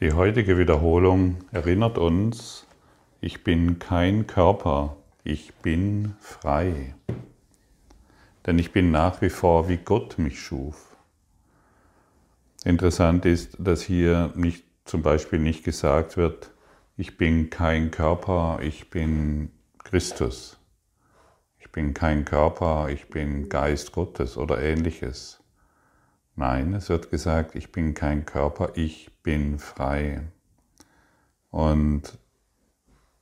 Die heutige Wiederholung erinnert uns, ich bin kein Körper, ich bin frei. Denn ich bin nach wie vor, wie Gott mich schuf. Interessant ist, dass hier nicht, zum Beispiel nicht gesagt wird, ich bin kein Körper, ich bin Christus. Ich bin kein Körper, ich bin Geist Gottes oder ähnliches. Nein, es wird gesagt, ich bin kein Körper, ich bin frei. Und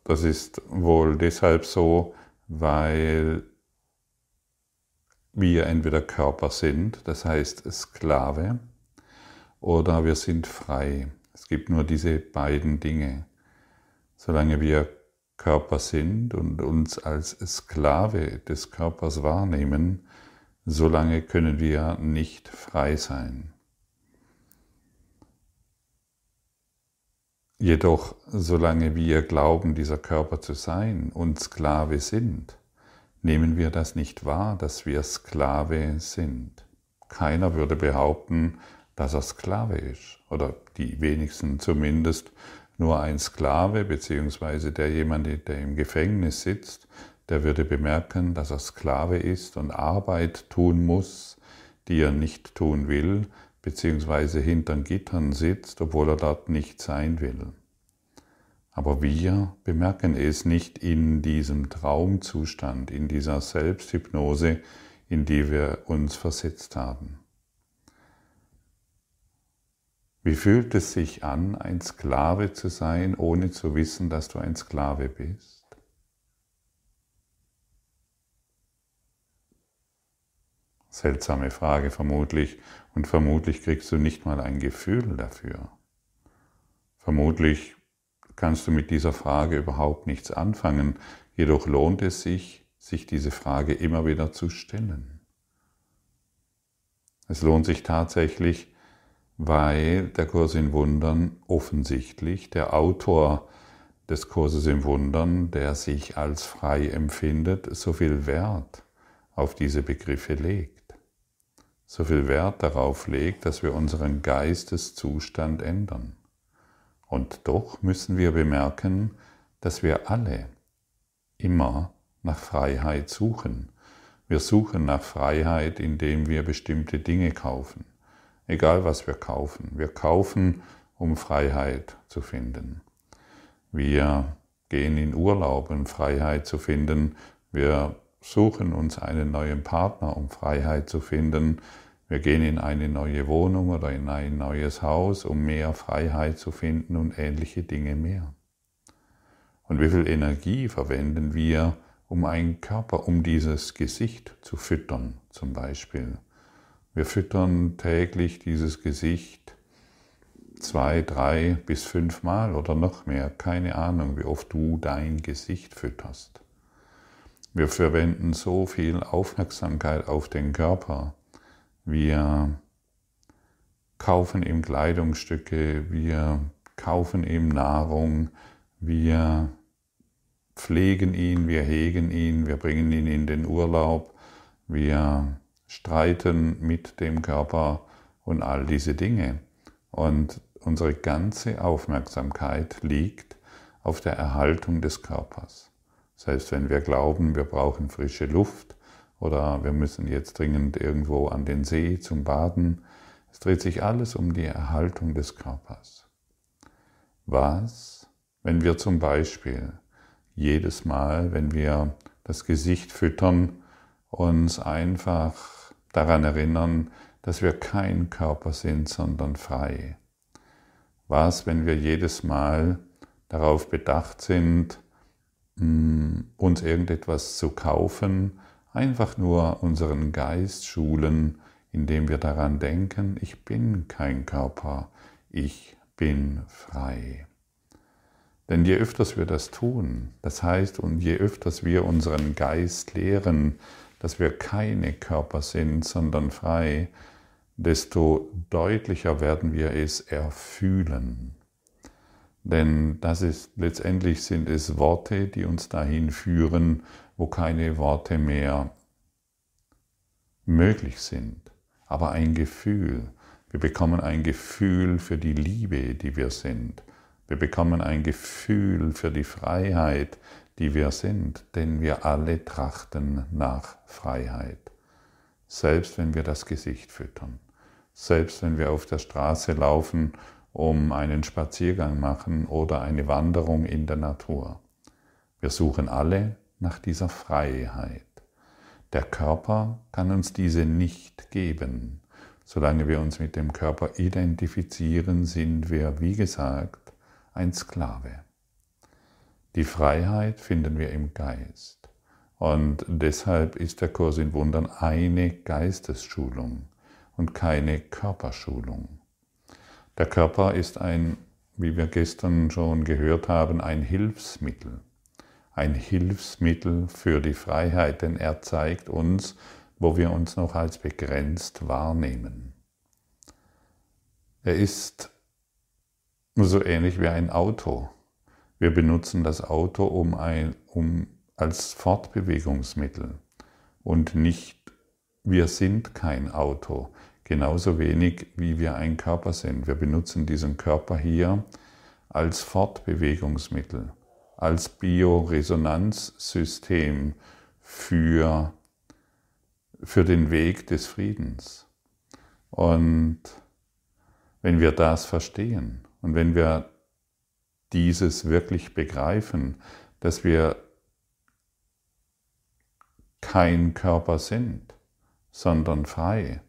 das ist wohl deshalb so, weil wir entweder Körper sind, das heißt Sklave, oder wir sind frei. Es gibt nur diese beiden Dinge. Solange wir Körper sind und uns als Sklave des Körpers wahrnehmen, solange können wir nicht frei sein. Jedoch, solange wir glauben, dieser Körper zu sein und Sklave sind, nehmen wir das nicht wahr, dass wir Sklave sind. Keiner würde behaupten, dass er Sklave ist, oder die wenigsten zumindest. Nur ein Sklave, beziehungsweise der jemand, der im Gefängnis sitzt, der würde bemerken, dass er Sklave ist und Arbeit tun muss, die er nicht tun will, beziehungsweise hinter Gittern sitzt, obwohl er dort nicht sein will. Aber wir bemerken es nicht in diesem Traumzustand, in dieser Selbsthypnose, in die wir uns versetzt haben. Wie fühlt es sich an, ein Sklave zu sein, ohne zu wissen, dass du ein Sklave bist? Seltsame Frage vermutlich und vermutlich kriegst du nicht mal ein Gefühl dafür. Vermutlich kannst du mit dieser Frage überhaupt nichts anfangen, jedoch lohnt es sich, sich diese Frage immer wieder zu stellen. Es lohnt sich tatsächlich, weil der Kurs in Wundern offensichtlich der Autor des Kurses im Wundern, der sich als frei empfindet, so viel Wert auf diese Begriffe legt so viel Wert darauf legt, dass wir unseren Geisteszustand ändern. Und doch müssen wir bemerken, dass wir alle immer nach Freiheit suchen. Wir suchen nach Freiheit, indem wir bestimmte Dinge kaufen. Egal was wir kaufen. Wir kaufen, um Freiheit zu finden. Wir gehen in Urlaub, um Freiheit zu finden. Wir suchen uns einen neuen Partner, um Freiheit zu finden. Wir gehen in eine neue Wohnung oder in ein neues Haus, um mehr Freiheit zu finden und ähnliche Dinge mehr. Und wie viel Energie verwenden wir, um einen Körper, um dieses Gesicht zu füttern, zum Beispiel. Wir füttern täglich dieses Gesicht zwei, drei bis fünf Mal oder noch mehr. Keine Ahnung, wie oft du dein Gesicht fütterst. Wir verwenden so viel Aufmerksamkeit auf den Körper. Wir kaufen ihm Kleidungsstücke, wir kaufen ihm Nahrung, wir pflegen ihn, wir hegen ihn, wir bringen ihn in den Urlaub, wir streiten mit dem Körper und all diese Dinge. Und unsere ganze Aufmerksamkeit liegt auf der Erhaltung des Körpers. Selbst wenn wir glauben, wir brauchen frische Luft oder wir müssen jetzt dringend irgendwo an den See zum Baden, es dreht sich alles um die Erhaltung des Körpers. Was, wenn wir zum Beispiel jedes Mal, wenn wir das Gesicht füttern, uns einfach daran erinnern, dass wir kein Körper sind, sondern frei? Was, wenn wir jedes Mal darauf bedacht sind, uns irgendetwas zu kaufen, einfach nur unseren Geist schulen, indem wir daran denken, ich bin kein Körper, ich bin frei. Denn je öfters wir das tun, das heißt, und je öfters wir unseren Geist lehren, dass wir keine Körper sind, sondern frei, desto deutlicher werden wir es erfühlen. Denn das ist letztendlich sind es Worte, die uns dahin führen, wo keine Worte mehr möglich sind, aber ein Gefühl. Wir bekommen ein Gefühl für die Liebe, die wir sind. Wir bekommen ein Gefühl für die Freiheit, die wir sind, denn wir alle trachten nach Freiheit. Selbst wenn wir das Gesicht füttern, selbst wenn wir auf der Straße laufen, um einen Spaziergang machen oder eine Wanderung in der Natur. Wir suchen alle nach dieser Freiheit. Der Körper kann uns diese nicht geben. Solange wir uns mit dem Körper identifizieren, sind wir, wie gesagt, ein Sklave. Die Freiheit finden wir im Geist. Und deshalb ist der Kurs in Wundern eine Geistesschulung und keine Körperschulung. Der Körper ist ein, wie wir gestern schon gehört haben, ein Hilfsmittel. Ein Hilfsmittel für die Freiheit, denn er zeigt uns, wo wir uns noch als begrenzt wahrnehmen. Er ist so ähnlich wie ein Auto. Wir benutzen das Auto um, ein, um als Fortbewegungsmittel und nicht, wir sind kein Auto, genauso wenig wie wir ein Körper sind. Wir benutzen diesen Körper hier als Fortbewegungsmittel, als Bioresonanzsystem für für den Weg des Friedens. Und wenn wir das verstehen und wenn wir dieses wirklich begreifen, dass wir kein Körper sind, sondern frei,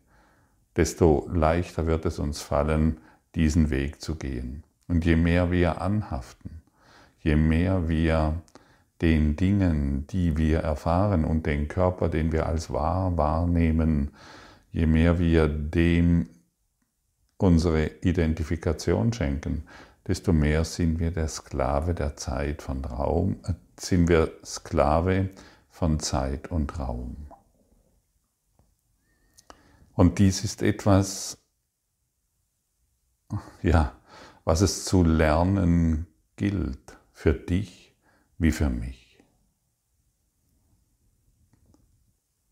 desto leichter wird es uns fallen, diesen Weg zu gehen. Und je mehr wir anhaften, je mehr wir den Dingen, die wir erfahren und den Körper, den wir als wahr wahrnehmen, je mehr wir dem unsere Identifikation schenken, desto mehr sind wir der Sklave der Zeit von Raum, äh, sind wir Sklave von Zeit und Raum. Und dies ist etwas, ja, was es zu lernen gilt für dich wie für mich.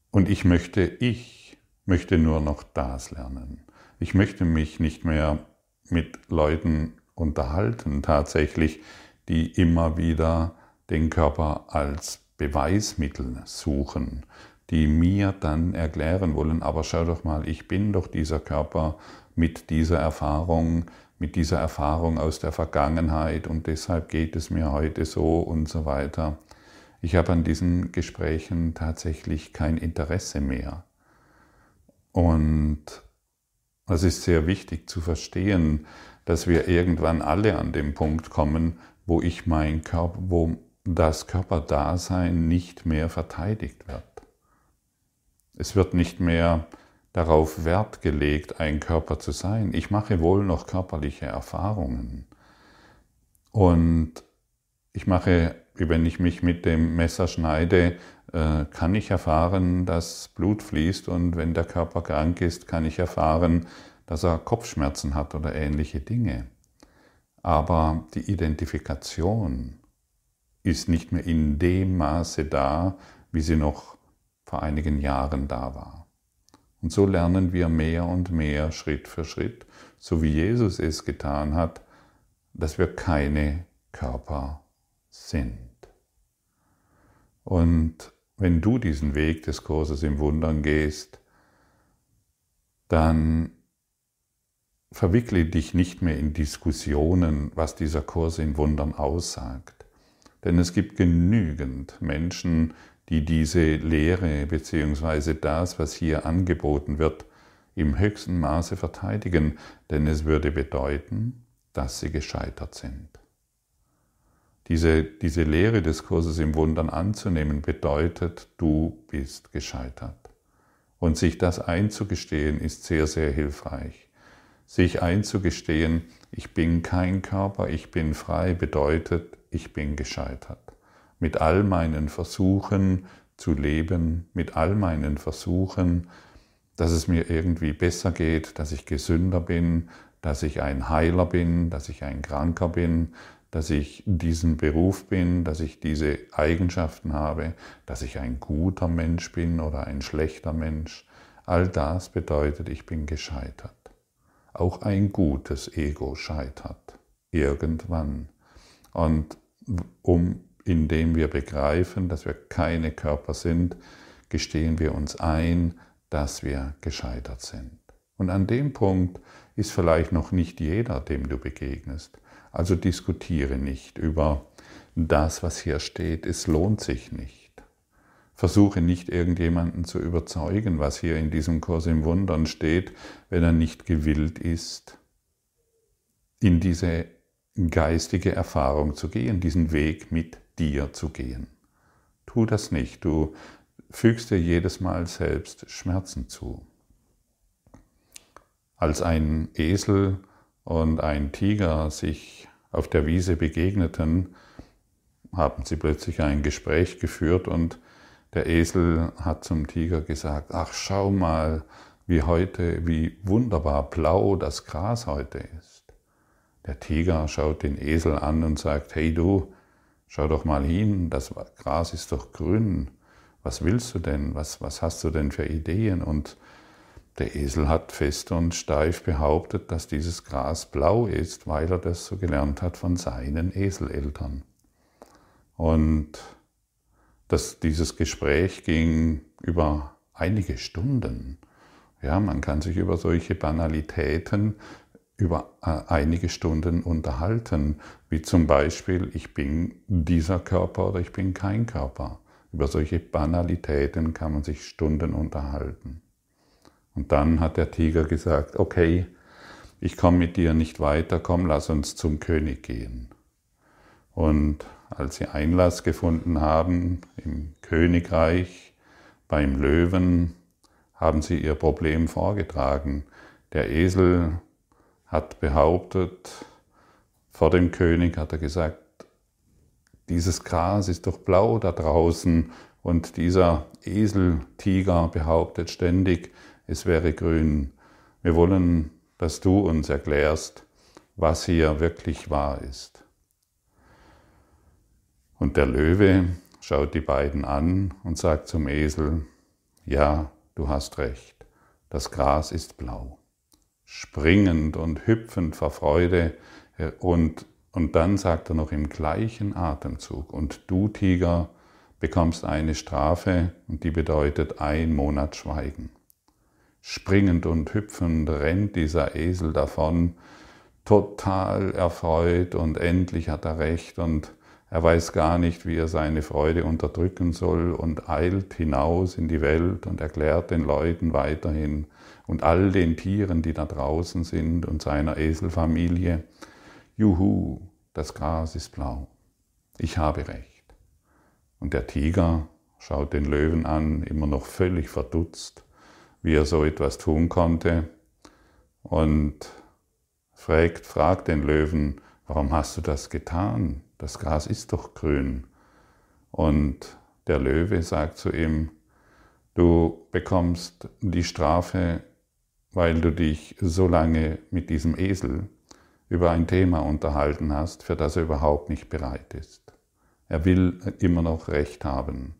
Und ich möchte, ich möchte nur noch das lernen. Ich möchte mich nicht mehr mit Leuten unterhalten, tatsächlich, die immer wieder den Körper als Beweismittel suchen, die mir dann erklären wollen, aber schau doch mal, ich bin doch dieser Körper mit dieser Erfahrung, mit dieser Erfahrung aus der Vergangenheit und deshalb geht es mir heute so und so weiter. Ich habe an diesen Gesprächen tatsächlich kein Interesse mehr. Und es ist sehr wichtig zu verstehen, dass wir irgendwann alle an dem Punkt kommen, wo ich mein Körper, wo das Körperdasein nicht mehr verteidigt wird. Es wird nicht mehr darauf Wert gelegt, ein Körper zu sein. Ich mache wohl noch körperliche Erfahrungen. Und ich mache, wenn ich mich mit dem Messer schneide, äh, kann ich erfahren, dass Blut fließt und wenn der Körper krank ist, kann ich erfahren, dass er Kopfschmerzen hat oder ähnliche Dinge. Aber die Identifikation ist nicht mehr in dem Maße da, wie sie noch vor einigen Jahren da war. Und so lernen wir mehr und mehr Schritt für Schritt, so wie Jesus es getan hat, dass wir keine Körper sind. Und wenn du diesen Weg des Kurses im Wundern gehst, dann verwickle dich nicht mehr in Diskussionen, was dieser Kurs in Wundern aussagt. Denn es gibt genügend Menschen, die diese Lehre bzw. das, was hier angeboten wird, im höchsten Maße verteidigen, denn es würde bedeuten, dass sie gescheitert sind. Diese, diese Lehre des Kurses im Wundern anzunehmen bedeutet, du bist gescheitert. Und sich das einzugestehen ist sehr, sehr hilfreich. Sich einzugestehen, ich bin kein Körper, ich bin frei, bedeutet, ich bin gescheitert mit all meinen Versuchen zu leben, mit all meinen Versuchen, dass es mir irgendwie besser geht, dass ich gesünder bin, dass ich ein Heiler bin, dass ich ein Kranker bin, dass ich diesen Beruf bin, dass ich diese Eigenschaften habe, dass ich ein guter Mensch bin oder ein schlechter Mensch. All das bedeutet, ich bin gescheitert. auch ein gutes Ego scheitert. Irgendwann. Und um, indem wir begreifen, dass wir keine Körper sind, gestehen wir uns ein, dass wir gescheitert sind. Und an dem Punkt ist vielleicht noch nicht jeder, dem du begegnest. Also diskutiere nicht über das, was hier steht. Es lohnt sich nicht. Versuche nicht irgendjemanden zu überzeugen, was hier in diesem Kurs im Wundern steht, wenn er nicht gewillt ist, in diese geistige Erfahrung zu gehen, diesen Weg mit dir zu gehen. Tu das nicht, du fügst dir jedes Mal selbst Schmerzen zu. Als ein Esel und ein Tiger sich auf der Wiese begegneten, haben sie plötzlich ein Gespräch geführt und der Esel hat zum Tiger gesagt, ach schau mal, wie heute, wie wunderbar blau das Gras heute ist. Der Tiger schaut den Esel an und sagt, hey du, schau doch mal hin, das Gras ist doch grün. Was willst du denn? Was, was hast du denn für Ideen? Und der Esel hat fest und steif behauptet, dass dieses Gras blau ist, weil er das so gelernt hat von seinen Eseleltern. Und dass dieses Gespräch ging über einige Stunden. Ja, man kann sich über solche Banalitäten über äh, einige Stunden unterhalten, wie zum Beispiel, ich bin dieser Körper oder ich bin kein Körper. Über solche Banalitäten kann man sich Stunden unterhalten. Und dann hat der Tiger gesagt, okay, ich komme mit dir nicht weiter, komm, lass uns zum König gehen. Und als sie Einlass gefunden haben im Königreich beim Löwen, haben sie ihr Problem vorgetragen. Der Esel hat behauptet, vor dem König hat er gesagt, dieses Gras ist doch blau da draußen und dieser Eseltiger behauptet ständig, es wäre grün. Wir wollen, dass du uns erklärst, was hier wirklich wahr ist. Und der Löwe schaut die beiden an und sagt zum Esel, ja, du hast recht, das Gras ist blau. Springend und hüpfend vor Freude äh, und, und dann sagt er noch im gleichen Atemzug, und du Tiger bekommst eine Strafe und die bedeutet ein Monat Schweigen. Springend und hüpfend rennt dieser Esel davon, total erfreut und endlich hat er recht und er weiß gar nicht, wie er seine Freude unterdrücken soll und eilt hinaus in die Welt und erklärt den Leuten weiterhin und all den Tieren, die da draußen sind und seiner Eselfamilie, Juhu, das Gras ist blau. Ich habe recht. Und der Tiger schaut den Löwen an, immer noch völlig verdutzt, wie er so etwas tun konnte, und fragt, fragt den Löwen, warum hast du das getan? das Gras ist doch grün. Und der Löwe sagt zu ihm, du bekommst die Strafe, weil du dich so lange mit diesem Esel über ein Thema unterhalten hast, für das er überhaupt nicht bereit ist. Er will immer noch Recht haben.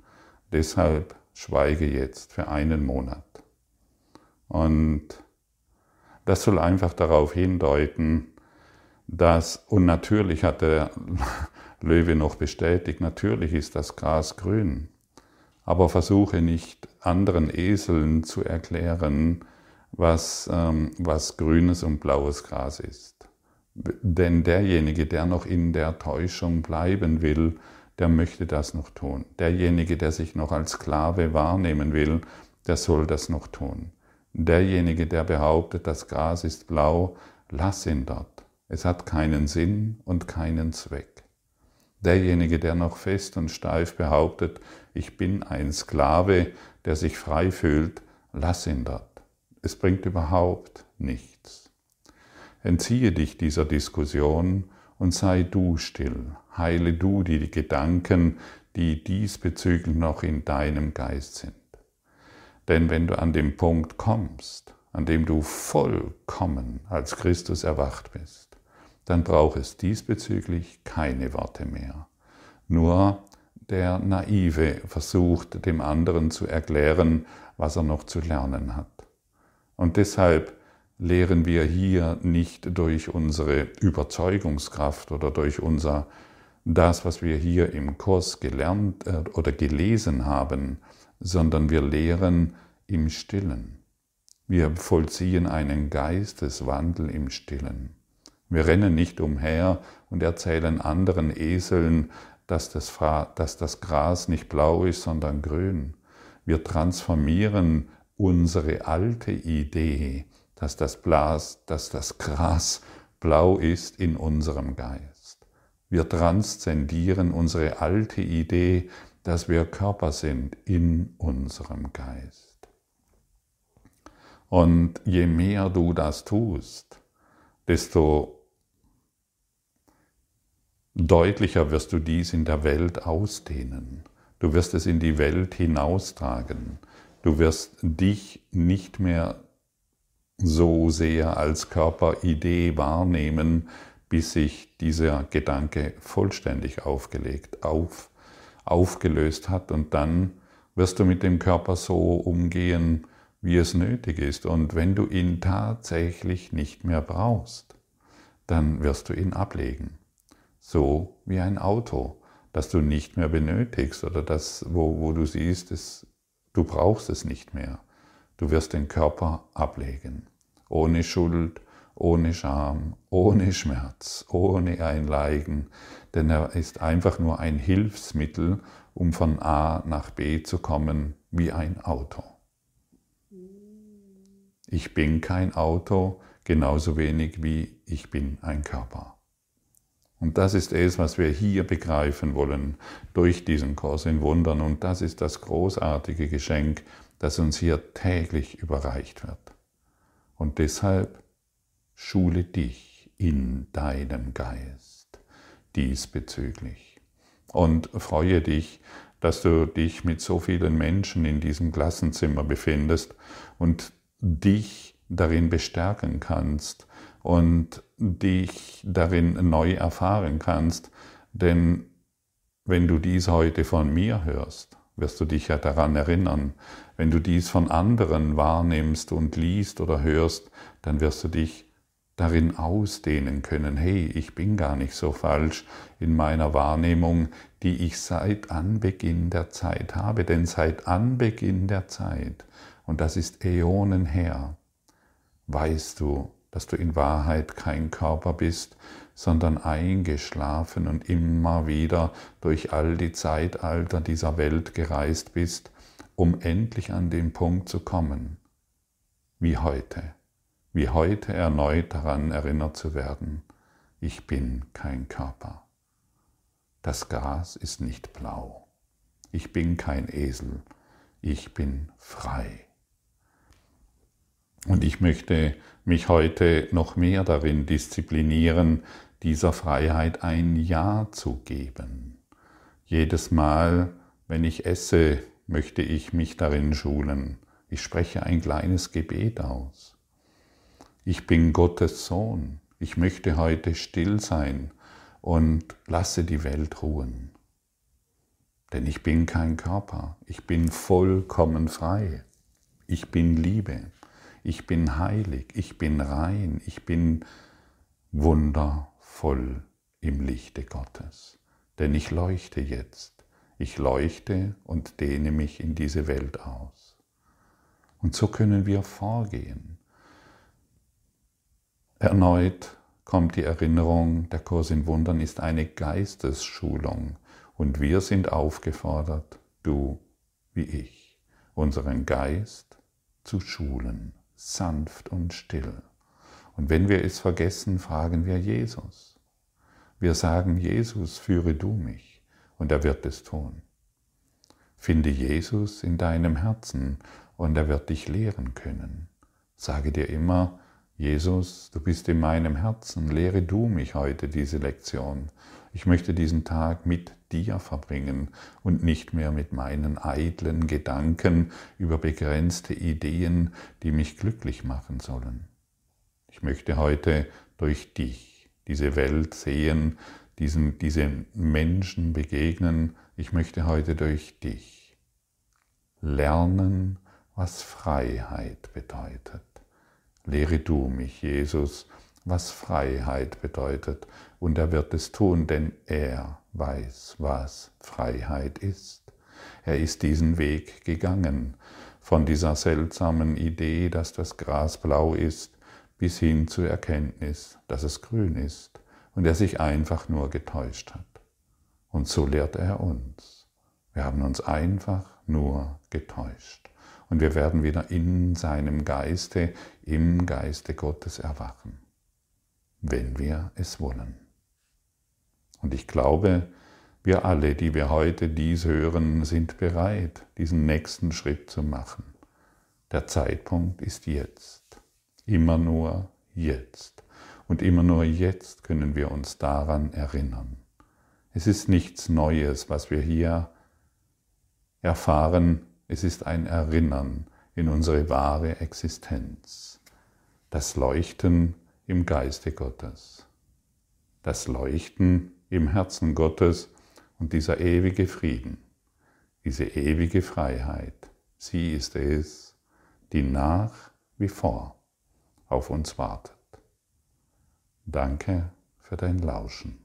Deshalb schweige jetzt für einen Monat. Und das soll einfach darauf hindeuten, dass, und natürlich hat der Löwe noch bestätigt, natürlich ist das Gras grün, aber versuche nicht anderen Eseln zu erklären, was, ähm, was grünes und blaues Gras ist. Denn derjenige, der noch in der Täuschung bleiben will, der möchte das noch tun. Derjenige, der sich noch als Sklave wahrnehmen will, der soll das noch tun. Derjenige, der behauptet, das Gras ist blau, lass ihn dort. Es hat keinen Sinn und keinen Zweck. Derjenige, der noch fest und steif behauptet, ich bin ein Sklave, der sich frei fühlt, lass ihn dort. Es bringt überhaupt nichts. Entziehe dich dieser Diskussion und sei du still, heile du die Gedanken, die diesbezüglich noch in deinem Geist sind. Denn wenn du an den Punkt kommst, an dem du vollkommen als Christus erwacht bist, dann braucht es diesbezüglich keine Worte mehr. Nur der Naive versucht dem anderen zu erklären, was er noch zu lernen hat. Und deshalb lehren wir hier nicht durch unsere Überzeugungskraft oder durch unser das, was wir hier im Kurs gelernt äh, oder gelesen haben, sondern wir lehren im Stillen. Wir vollziehen einen Geisteswandel im Stillen. Wir rennen nicht umher und erzählen anderen Eseln, dass das, dass das Gras nicht blau ist, sondern grün. Wir transformieren unsere alte Idee, dass das, Blas, dass das Gras blau ist, in unserem Geist. Wir transzendieren unsere alte Idee, dass wir Körper sind, in unserem Geist. Und je mehr du das tust, desto deutlicher wirst du dies in der Welt ausdehnen. Du wirst es in die Welt hinaustragen. Du wirst dich nicht mehr so sehr als Körperidee wahrnehmen, bis sich dieser Gedanke vollständig aufgelegt, auf, aufgelöst hat. Und dann wirst du mit dem Körper so umgehen, wie es nötig ist. Und wenn du ihn tatsächlich nicht mehr brauchst, dann wirst du ihn ablegen. So wie ein Auto, das du nicht mehr benötigst oder das, wo, wo du siehst, es, du brauchst es nicht mehr. Du wirst den Körper ablegen. Ohne Schuld, ohne Scham, ohne Schmerz, ohne Einleigen, denn er ist einfach nur ein Hilfsmittel, um von A nach B zu kommen, wie ein Auto. Ich bin kein Auto, genauso wenig wie ich bin ein Körper. Und das ist es, was wir hier begreifen wollen durch diesen Kurs in Wundern. Und das ist das großartige Geschenk, das uns hier täglich überreicht wird. Und deshalb schule dich in deinem Geist diesbezüglich. Und freue dich, dass du dich mit so vielen Menschen in diesem Klassenzimmer befindest und dich darin bestärken kannst und dich darin neu erfahren kannst. Denn wenn du dies heute von mir hörst, wirst du dich ja daran erinnern. Wenn du dies von anderen wahrnimmst und liest oder hörst, dann wirst du dich darin ausdehnen können. Hey, ich bin gar nicht so falsch in meiner Wahrnehmung, die ich seit Anbeginn der Zeit habe. Denn seit Anbeginn der Zeit und das ist Äonen her, weißt du, dass du in Wahrheit kein Körper bist, sondern eingeschlafen und immer wieder durch all die Zeitalter dieser Welt gereist bist, um endlich an den Punkt zu kommen, wie heute, wie heute erneut daran erinnert zu werden, ich bin kein Körper. Das Gas ist nicht blau. Ich bin kein Esel. Ich bin frei. Und ich möchte mich heute noch mehr darin disziplinieren, dieser Freiheit ein Ja zu geben. Jedes Mal, wenn ich esse, möchte ich mich darin schulen. Ich spreche ein kleines Gebet aus. Ich bin Gottes Sohn. Ich möchte heute still sein und lasse die Welt ruhen. Denn ich bin kein Körper. Ich bin vollkommen frei. Ich bin Liebe ich bin heilig, ich bin rein, ich bin wundervoll im Lichte Gottes. Denn ich leuchte jetzt, ich leuchte und dehne mich in diese Welt aus. Und so können wir vorgehen. Erneut kommt die Erinnerung, der Kurs in Wundern ist eine Geistesschulung und wir sind aufgefordert, du wie ich, unseren Geist zu schulen sanft und still. Und wenn wir es vergessen, fragen wir Jesus. Wir sagen, Jesus, führe du mich, und er wird es tun. Finde Jesus in deinem Herzen, und er wird dich lehren können. Sage dir immer, Jesus, du bist in meinem Herzen, lehre du mich heute diese Lektion. Ich möchte diesen Tag mit dir verbringen und nicht mehr mit meinen eitlen Gedanken über begrenzte Ideen, die mich glücklich machen sollen. Ich möchte heute durch dich diese Welt sehen, diesen, diesen Menschen begegnen. Ich möchte heute durch dich lernen, was Freiheit bedeutet. Lehre du mich, Jesus, was Freiheit bedeutet, und er wird es tun, denn er weiß, was Freiheit ist. Er ist diesen Weg gegangen, von dieser seltsamen Idee, dass das Gras blau ist, bis hin zur Erkenntnis, dass es grün ist und er sich einfach nur getäuscht hat. Und so lehrt er uns. Wir haben uns einfach nur getäuscht. Und wir werden wieder in seinem Geiste, im Geiste Gottes erwachen, wenn wir es wollen. Und ich glaube, wir alle, die wir heute dies hören, sind bereit, diesen nächsten Schritt zu machen. Der Zeitpunkt ist jetzt. Immer nur jetzt. Und immer nur jetzt können wir uns daran erinnern. Es ist nichts Neues, was wir hier erfahren. Es ist ein Erinnern in unsere wahre Existenz. Das Leuchten im Geiste Gottes. Das Leuchten im Herzen Gottes und dieser ewige Frieden, diese ewige Freiheit. Sie ist es, die nach wie vor auf uns wartet. Danke für dein Lauschen.